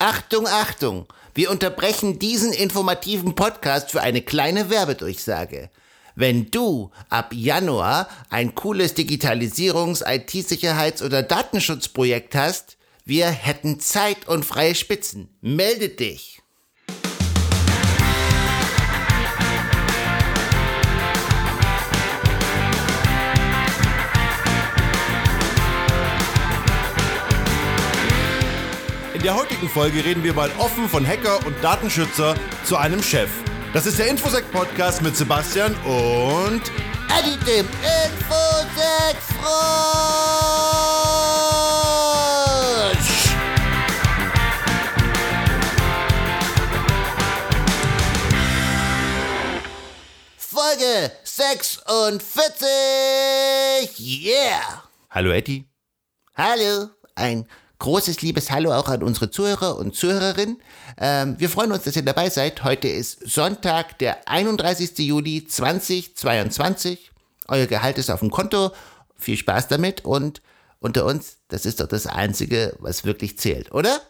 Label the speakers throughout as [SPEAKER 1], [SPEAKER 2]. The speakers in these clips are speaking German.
[SPEAKER 1] Achtung, Achtung! Wir unterbrechen diesen informativen Podcast für eine kleine Werbedurchsage. Wenn du ab Januar ein cooles Digitalisierungs-, IT-Sicherheits- oder Datenschutzprojekt hast, wir hätten Zeit und freie Spitzen. Melde dich!
[SPEAKER 2] Der heutigen Folge reden wir mal offen von Hacker und Datenschützer zu einem Chef. Das ist der Infosec Podcast mit Sebastian und
[SPEAKER 1] Eddie dem Infosec Frosch! Folge 46! Yeah!
[SPEAKER 2] Hallo Eddie.
[SPEAKER 1] Hallo, ein großes liebes Hallo auch an unsere Zuhörer und Zuhörerinnen. Ähm, wir freuen uns, dass ihr dabei seid. Heute ist Sonntag, der 31. Juli 2022. Euer Gehalt ist auf dem Konto. Viel Spaß damit und unter uns, das ist doch das Einzige, was wirklich zählt, oder?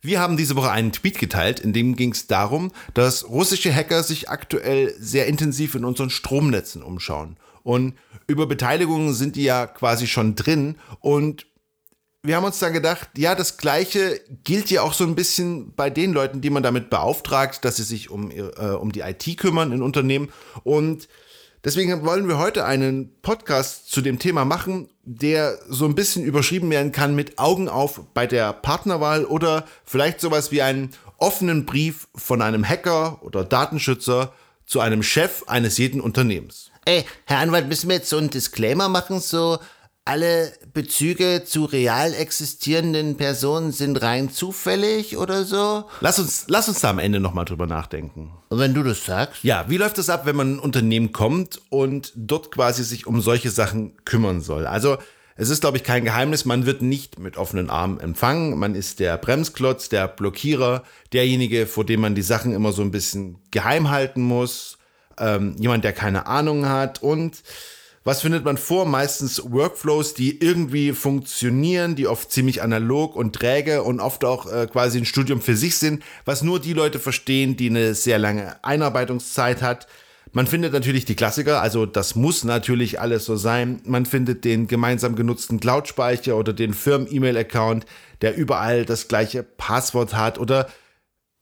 [SPEAKER 2] Wir haben diese Woche einen Tweet geteilt, in dem ging es darum, dass russische Hacker sich aktuell sehr intensiv in unseren Stromnetzen umschauen. Und über Beteiligungen sind die ja quasi schon drin. Und wir haben uns dann gedacht, ja, das Gleiche gilt ja auch so ein bisschen bei den Leuten, die man damit beauftragt, dass sie sich um, äh, um die IT kümmern in Unternehmen. Und deswegen wollen wir heute einen Podcast zu dem Thema machen, der so ein bisschen überschrieben werden kann mit Augen auf bei der Partnerwahl oder vielleicht sowas wie einen offenen Brief von einem Hacker oder Datenschützer zu einem Chef eines jeden Unternehmens.
[SPEAKER 1] Ey, Herr Anwalt, müssen wir jetzt so einen Disclaimer machen, so alle Bezüge zu real existierenden Personen sind rein zufällig oder so?
[SPEAKER 2] Lass uns, lass uns da am Ende nochmal drüber nachdenken.
[SPEAKER 1] Und wenn du das sagst?
[SPEAKER 2] Ja, wie läuft das ab, wenn man in ein Unternehmen kommt und dort quasi sich um solche Sachen kümmern soll? Also, es ist, glaube ich, kein Geheimnis, man wird nicht mit offenen Armen empfangen. Man ist der Bremsklotz, der Blockierer, derjenige, vor dem man die Sachen immer so ein bisschen geheim halten muss. Ähm, jemand, der keine Ahnung hat und was findet man vor? Meistens Workflows, die irgendwie funktionieren, die oft ziemlich analog und träge und oft auch äh, quasi ein Studium für sich sind, was nur die Leute verstehen, die eine sehr lange Einarbeitungszeit hat. Man findet natürlich die Klassiker, also das muss natürlich alles so sein. Man findet den gemeinsam genutzten Cloud-Speicher oder den Firmen-E-Mail-Account, der überall das gleiche Passwort hat oder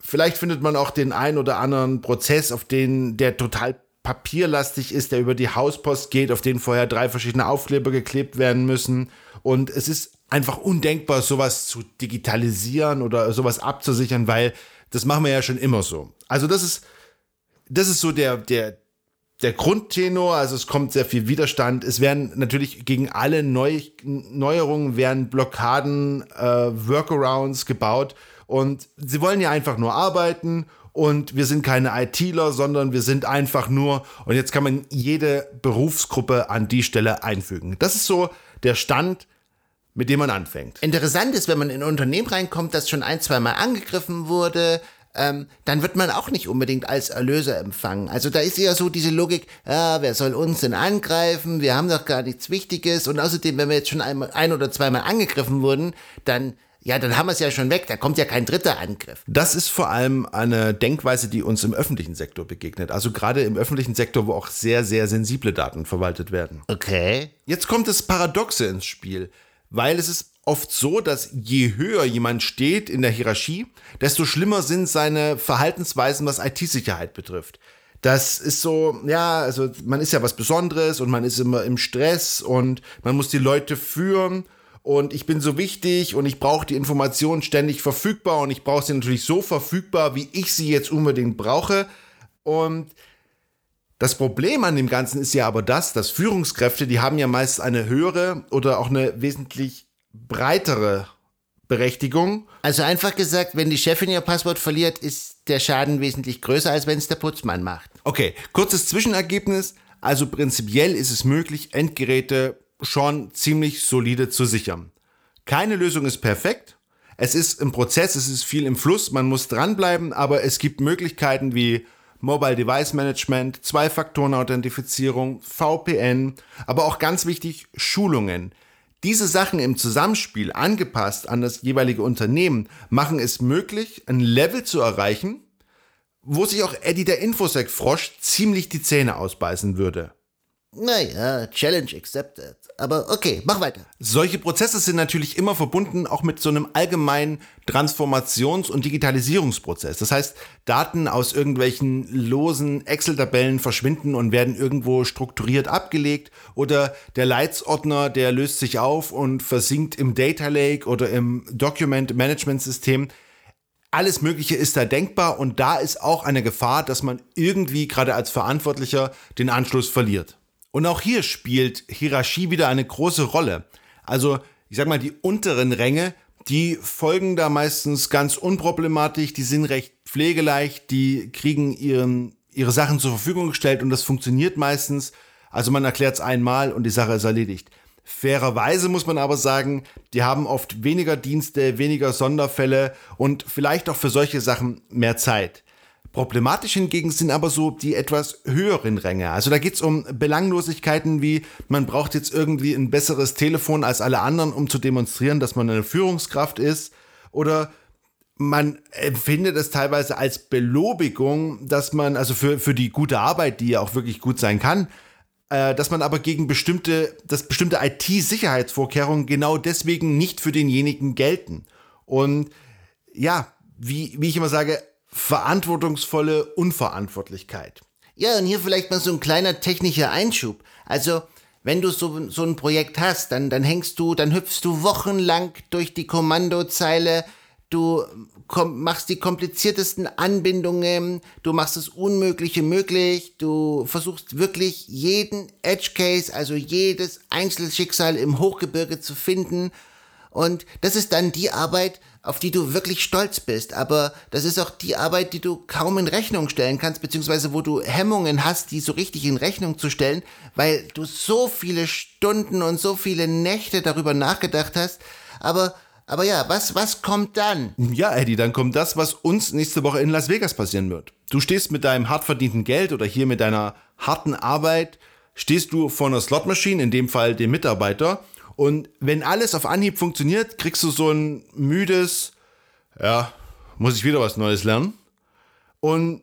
[SPEAKER 2] vielleicht findet man auch den ein oder anderen Prozess, auf den der total papierlastig ist, der über die Hauspost geht, auf den vorher drei verschiedene Aufkleber geklebt werden müssen. Und es ist einfach undenkbar, sowas zu digitalisieren oder sowas abzusichern, weil das machen wir ja schon immer so. Also das ist, das ist so der, der, der Grundtenor, also es kommt sehr viel Widerstand. Es werden natürlich gegen alle Neu Neuerungen werden Blockaden, äh, Workarounds gebaut und sie wollen ja einfach nur arbeiten und wir sind keine ITler, sondern wir sind einfach nur, und jetzt kann man jede Berufsgruppe an die Stelle einfügen. Das ist so der Stand, mit dem man anfängt.
[SPEAKER 1] Interessant ist, wenn man in ein Unternehmen reinkommt, das schon ein, zwei Mal angegriffen wurde, ähm, dann wird man auch nicht unbedingt als Erlöser empfangen. Also da ist ja so diese Logik, ja, wer soll uns denn angreifen? Wir haben doch gar nichts Wichtiges. Und außerdem, wenn wir jetzt schon ein, ein oder zweimal angegriffen wurden, dann ja, dann haben wir es ja schon weg, da kommt ja kein dritter Angriff.
[SPEAKER 2] Das ist vor allem eine Denkweise, die uns im öffentlichen Sektor begegnet. Also gerade im öffentlichen Sektor, wo auch sehr, sehr sensible Daten verwaltet werden.
[SPEAKER 1] Okay.
[SPEAKER 2] Jetzt kommt das Paradoxe ins Spiel, weil es ist oft so, dass je höher jemand steht in der Hierarchie, desto schlimmer sind seine Verhaltensweisen, was IT-Sicherheit betrifft. Das ist so, ja, also man ist ja was Besonderes und man ist immer im Stress und man muss die Leute führen und ich bin so wichtig und ich brauche die Informationen ständig verfügbar und ich brauche sie natürlich so verfügbar, wie ich sie jetzt unbedingt brauche. Und das Problem an dem Ganzen ist ja aber das, dass Führungskräfte, die haben ja meist eine höhere oder auch eine wesentlich breitere Berechtigung.
[SPEAKER 1] Also einfach gesagt, wenn die Chefin ihr Passwort verliert, ist der Schaden wesentlich größer, als wenn es der Putzmann macht.
[SPEAKER 2] Okay, kurzes Zwischenergebnis. Also prinzipiell ist es möglich, Endgeräte schon ziemlich solide zu sichern. Keine Lösung ist perfekt. Es ist im Prozess, es ist viel im Fluss, man muss dranbleiben, aber es gibt Möglichkeiten wie Mobile Device Management, Zwei-Faktoren-Authentifizierung, VPN, aber auch ganz wichtig Schulungen. Diese Sachen im Zusammenspiel, angepasst an das jeweilige Unternehmen, machen es möglich, ein Level zu erreichen, wo sich auch Eddie der Infosec-Frosch ziemlich die Zähne ausbeißen würde.
[SPEAKER 1] Naja, Challenge accepted. Aber okay, mach weiter.
[SPEAKER 2] Solche Prozesse sind natürlich immer verbunden auch mit so einem allgemeinen Transformations- und Digitalisierungsprozess. Das heißt, Daten aus irgendwelchen losen Excel-Tabellen verschwinden und werden irgendwo strukturiert abgelegt oder der Leitsordner, der löst sich auf und versinkt im Data Lake oder im Document Management System. Alles Mögliche ist da denkbar und da ist auch eine Gefahr, dass man irgendwie gerade als Verantwortlicher den Anschluss verliert. Und auch hier spielt Hierarchie wieder eine große Rolle. Also, ich sag mal, die unteren Ränge, die folgen da meistens ganz unproblematisch, die sind recht pflegeleicht, die kriegen ihren, ihre Sachen zur Verfügung gestellt und das funktioniert meistens. Also man erklärt es einmal und die Sache ist erledigt. Fairerweise muss man aber sagen, die haben oft weniger Dienste, weniger Sonderfälle und vielleicht auch für solche Sachen mehr Zeit. Problematisch hingegen sind aber so die etwas höheren Ränge. Also da geht's um Belanglosigkeiten wie, man braucht jetzt irgendwie ein besseres Telefon als alle anderen, um zu demonstrieren, dass man eine Führungskraft ist. Oder man empfindet es teilweise als Belobigung, dass man, also für, für die gute Arbeit, die ja auch wirklich gut sein kann, äh, dass man aber gegen bestimmte, dass bestimmte IT-Sicherheitsvorkehrungen genau deswegen nicht für denjenigen gelten. Und ja, wie, wie ich immer sage, verantwortungsvolle Unverantwortlichkeit.
[SPEAKER 1] Ja, und hier vielleicht mal so ein kleiner technischer Einschub. Also, wenn du so, so ein Projekt hast, dann, dann hängst du, dann hüpfst du wochenlang durch die Kommandozeile, du komm, machst die kompliziertesten Anbindungen, du machst das Unmögliche möglich, du versuchst wirklich jeden Edge Case, also jedes Einzelschicksal im Hochgebirge zu finden. Und das ist dann die Arbeit, auf die du wirklich stolz bist. Aber das ist auch die Arbeit, die du kaum in Rechnung stellen kannst, beziehungsweise wo du Hemmungen hast, die so richtig in Rechnung zu stellen, weil du so viele Stunden und so viele Nächte darüber nachgedacht hast. Aber aber ja, was, was kommt dann?
[SPEAKER 2] Ja, Eddie, dann kommt das, was uns nächste Woche in Las Vegas passieren wird. Du stehst mit deinem hart verdienten Geld oder hier mit deiner harten Arbeit, stehst du vor einer Slotmaschine, in dem Fall dem Mitarbeiter, und wenn alles auf Anhieb funktioniert, kriegst du so ein müdes, ja, muss ich wieder was Neues lernen. Und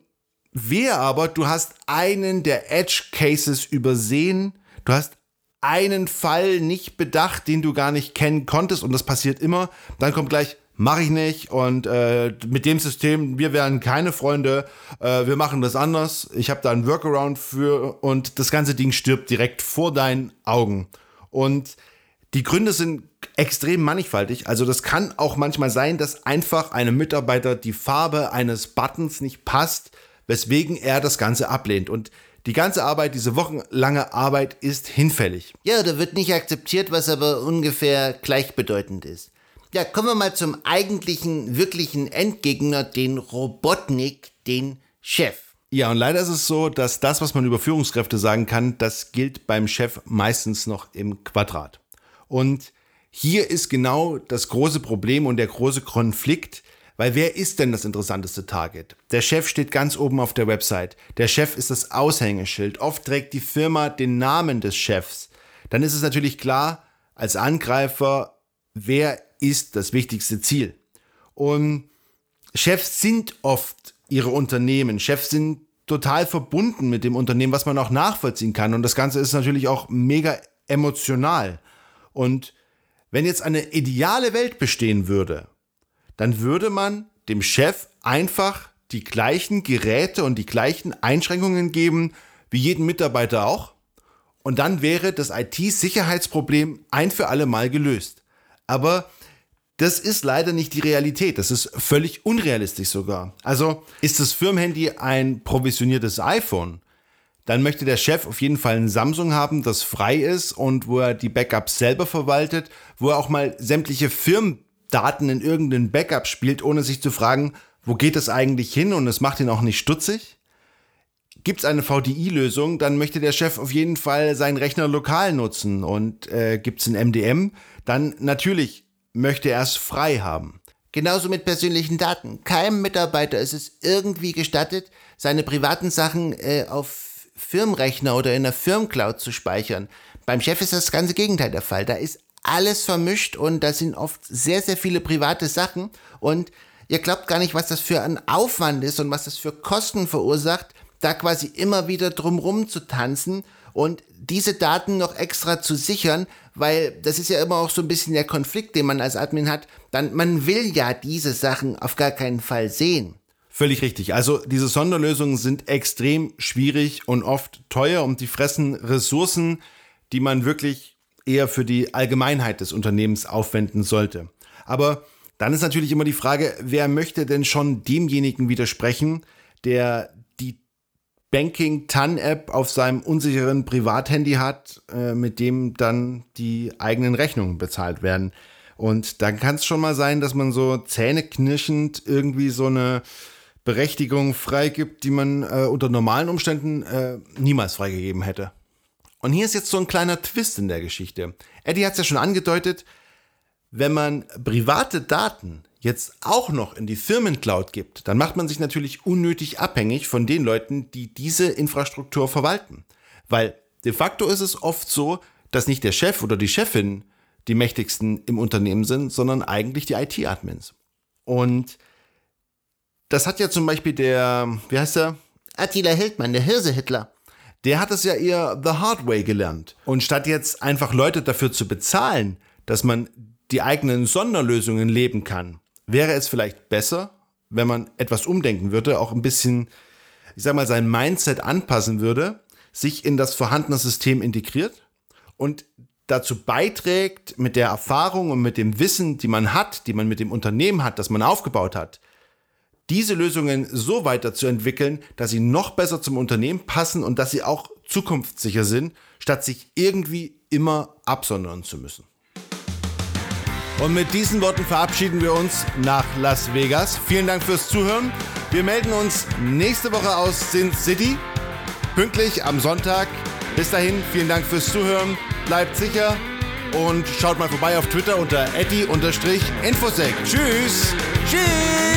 [SPEAKER 2] wer aber, du hast einen der Edge Cases übersehen, du hast einen Fall nicht bedacht, den du gar nicht kennen konntest. Und das passiert immer, dann kommt gleich, mache ich nicht. Und äh, mit dem System, wir werden keine Freunde, äh, wir machen das anders, ich habe da einen Workaround für. Und das ganze Ding stirbt direkt vor deinen Augen. Und die Gründe sind extrem mannigfaltig. Also das kann auch manchmal sein, dass einfach einem Mitarbeiter die Farbe eines Buttons nicht passt, weswegen er das Ganze ablehnt. Und die ganze Arbeit, diese wochenlange Arbeit ist hinfällig.
[SPEAKER 1] Ja, da wird nicht akzeptiert, was aber ungefähr gleichbedeutend ist. Ja, kommen wir mal zum eigentlichen, wirklichen Endgegner, den Robotnik, den Chef.
[SPEAKER 2] Ja, und leider ist es so, dass das, was man über Führungskräfte sagen kann, das gilt beim Chef meistens noch im Quadrat. Und hier ist genau das große Problem und der große Konflikt, weil wer ist denn das interessanteste Target? Der Chef steht ganz oben auf der Website. Der Chef ist das Aushängeschild. Oft trägt die Firma den Namen des Chefs. Dann ist es natürlich klar, als Angreifer, wer ist das wichtigste Ziel? Und Chefs sind oft ihre Unternehmen. Chefs sind total verbunden mit dem Unternehmen, was man auch nachvollziehen kann. Und das Ganze ist natürlich auch mega emotional. Und wenn jetzt eine ideale Welt bestehen würde, dann würde man dem Chef einfach die gleichen Geräte und die gleichen Einschränkungen geben wie jeden Mitarbeiter auch. Und dann wäre das IT-Sicherheitsproblem ein für alle Mal gelöst. Aber das ist leider nicht die Realität. Das ist völlig unrealistisch sogar. Also ist das Firmenhandy ein provisioniertes iPhone, dann möchte der Chef auf jeden Fall ein Samsung haben, das frei ist und wo er die Backups selber verwaltet, wo er auch mal sämtliche Firmendaten in irgendein Backup spielt, ohne sich zu fragen, wo geht das eigentlich hin und es macht ihn auch nicht stutzig. Gibt es eine VDI-Lösung, dann möchte der Chef auf jeden Fall seinen Rechner lokal nutzen und äh, gibt es ein MDM, dann natürlich möchte er es frei haben.
[SPEAKER 1] Genauso mit persönlichen Daten. Keinem Mitarbeiter ist es irgendwie gestattet, seine privaten Sachen äh, auf Firmenrechner oder in der Firmencloud zu speichern. Beim Chef ist das ganze Gegenteil der Fall. Da ist alles vermischt und da sind oft sehr, sehr viele private Sachen und ihr glaubt gar nicht, was das für ein Aufwand ist und was das für Kosten verursacht, da quasi immer wieder drumrum zu tanzen und diese Daten noch extra zu sichern, weil das ist ja immer auch so ein bisschen der Konflikt, den man als Admin hat, dann man will ja diese Sachen auf gar keinen Fall sehen.
[SPEAKER 2] Völlig richtig. Also diese Sonderlösungen sind extrem schwierig und oft teuer und die fressen Ressourcen, die man wirklich eher für die Allgemeinheit des Unternehmens aufwenden sollte. Aber dann ist natürlich immer die Frage, wer möchte denn schon demjenigen widersprechen, der die Banking TAN App auf seinem unsicheren Privathandy hat, äh, mit dem dann die eigenen Rechnungen bezahlt werden. Und dann kann es schon mal sein, dass man so zähneknirschend irgendwie so eine Berechtigung freigibt, die man äh, unter normalen Umständen äh, niemals freigegeben hätte. Und hier ist jetzt so ein kleiner Twist in der Geschichte. Eddie hat es ja schon angedeutet, wenn man private Daten jetzt auch noch in die Firmencloud gibt, dann macht man sich natürlich unnötig abhängig von den Leuten, die diese Infrastruktur verwalten. Weil de facto ist es oft so, dass nicht der Chef oder die Chefin die mächtigsten im Unternehmen sind, sondern eigentlich die IT-Admins. Und das hat ja zum Beispiel der, wie heißt der?
[SPEAKER 1] Attila Hildmann, der Hirse-Hitler
[SPEAKER 2] der hat es ja eher the hard way gelernt. Und statt jetzt einfach Leute dafür zu bezahlen, dass man die eigenen Sonderlösungen leben kann, wäre es vielleicht besser, wenn man etwas umdenken würde, auch ein bisschen, ich sag mal, sein Mindset anpassen würde, sich in das vorhandene System integriert und dazu beiträgt, mit der Erfahrung und mit dem Wissen, die man hat, die man mit dem Unternehmen hat, das man aufgebaut hat, diese Lösungen so weiterzuentwickeln, dass sie noch besser zum Unternehmen passen und dass sie auch zukunftssicher sind, statt sich irgendwie immer absondern zu müssen. Und mit diesen Worten verabschieden wir uns nach Las Vegas. Vielen Dank fürs Zuhören. Wir melden uns nächste Woche aus Sin City, pünktlich am Sonntag. Bis dahin, vielen Dank fürs Zuhören. Bleibt sicher und schaut mal vorbei auf Twitter unter eddy-infosec. Tschüss! Tschüss!